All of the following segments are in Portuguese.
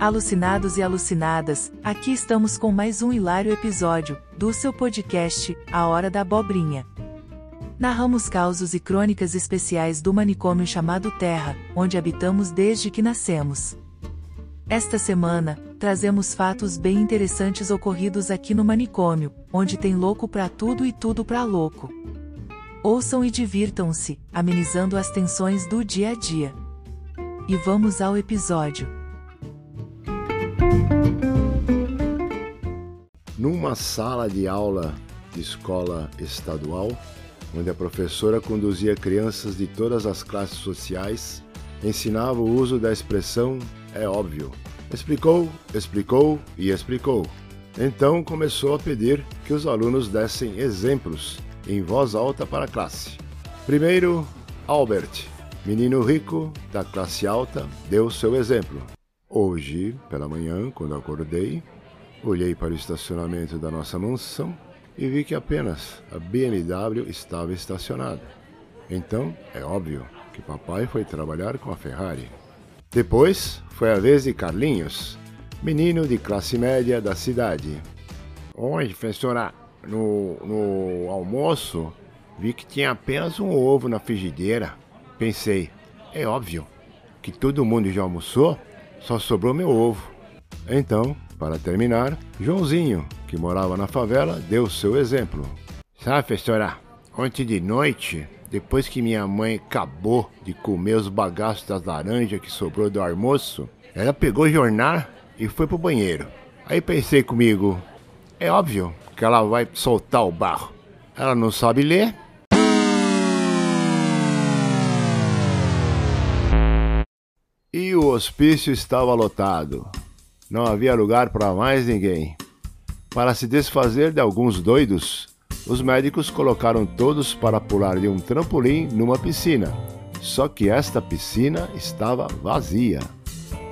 Alucinados e alucinadas, aqui estamos com mais um hilário episódio do seu podcast, A Hora da Abobrinha. Narramos causos e crônicas especiais do manicômio chamado Terra, onde habitamos desde que nascemos. Esta semana, trazemos fatos bem interessantes ocorridos aqui no manicômio, onde tem louco pra tudo e tudo pra louco. Ouçam e divirtam-se, amenizando as tensões do dia a dia. E vamos ao episódio. Numa sala de aula de escola estadual, onde a professora conduzia crianças de todas as classes sociais, ensinava o uso da expressão é óbvio. Explicou, explicou e explicou. Então começou a pedir que os alunos dessem exemplos em voz alta para a classe. Primeiro, Albert, menino rico da classe alta, deu seu exemplo. Hoje, pela manhã, quando acordei, olhei para o estacionamento da nossa mansão e vi que apenas a BMW estava estacionada. Então, é óbvio que papai foi trabalhar com a Ferrari. Depois, foi a vez de Carlinhos, menino de classe média da cidade. Oi, professora, no, no almoço vi que tinha apenas um ovo na frigideira. Pensei, é óbvio que todo mundo já almoçou só sobrou meu ovo. Então, para terminar, Joãozinho, que morava na favela, deu seu exemplo. Sabe, professora, ontem de noite, depois que minha mãe acabou de comer os bagaços das laranjas que sobrou do almoço, ela pegou o jornal e foi pro banheiro. Aí pensei comigo, é óbvio que ela vai soltar o barro. Ela não sabe ler, E o hospício estava lotado. Não havia lugar para mais ninguém. Para se desfazer de alguns doidos, os médicos colocaram todos para pular de um trampolim numa piscina. Só que esta piscina estava vazia.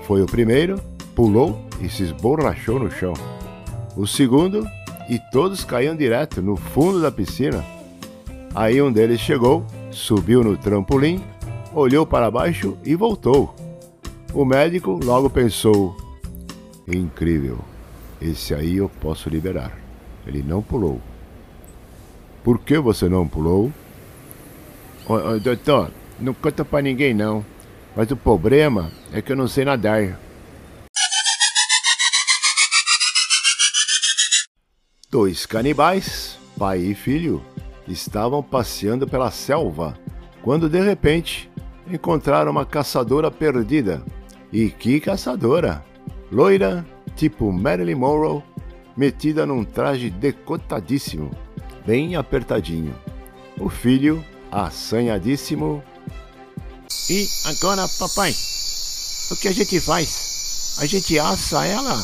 Foi o primeiro, pulou e se esborrachou no chão. O segundo, e todos caíam direto no fundo da piscina. Aí um deles chegou, subiu no trampolim, olhou para baixo e voltou. O médico logo pensou: incrível, esse aí eu posso liberar. Ele não pulou. Por que você não pulou? Ô, doutor, não conta pra ninguém não. Mas o problema é que eu não sei nadar. Dois canibais, pai e filho, estavam passeando pela selva quando de repente encontraram uma caçadora perdida e que caçadora! Loira, tipo Marilyn Monroe, metida num traje decotadíssimo, bem apertadinho. O filho, assanhadíssimo. E agora, papai? O que a gente faz? A gente assa ela?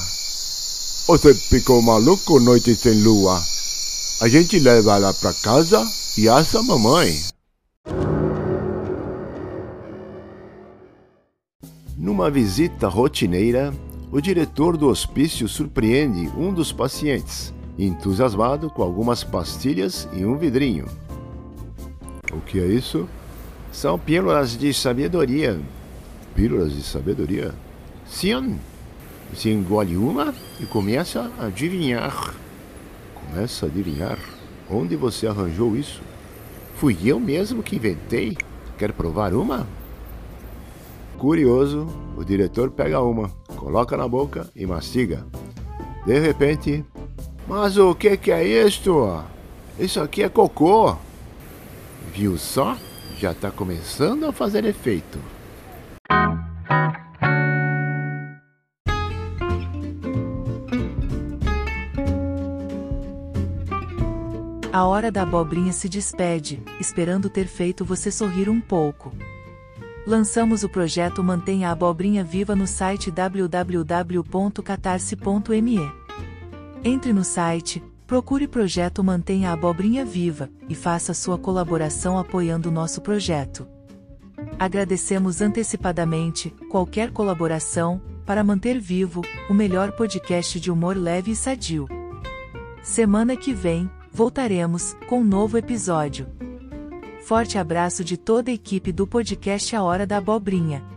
Você ficou maluco noite sem lua? A gente leva ela pra casa e assa a mamãe. Numa visita rotineira, o diretor do hospício surpreende um dos pacientes, entusiasmado com algumas pastilhas e um vidrinho. O que é isso? São pílulas de sabedoria. Pílulas de sabedoria? Sim. Você engole uma e começa a adivinhar. Começa a adivinhar? Onde você arranjou isso? Fui eu mesmo que inventei. Quer provar uma? Curioso, o diretor pega uma, coloca na boca e mastiga. De repente, mas o que, que é isto? Isso aqui é cocô. Viu só? Já está começando a fazer efeito. A hora da abobrinha se despede, esperando ter feito você sorrir um pouco. Lançamos o projeto Mantenha a Abobrinha Viva no site www.catarse.me. Entre no site, procure Projeto Mantenha a Abobrinha Viva e faça sua colaboração apoiando o nosso projeto. Agradecemos antecipadamente qualquer colaboração para manter vivo o melhor podcast de humor leve e sadio. Semana que vem, voltaremos com um novo episódio. Forte abraço de toda a equipe do podcast A Hora da Abobrinha.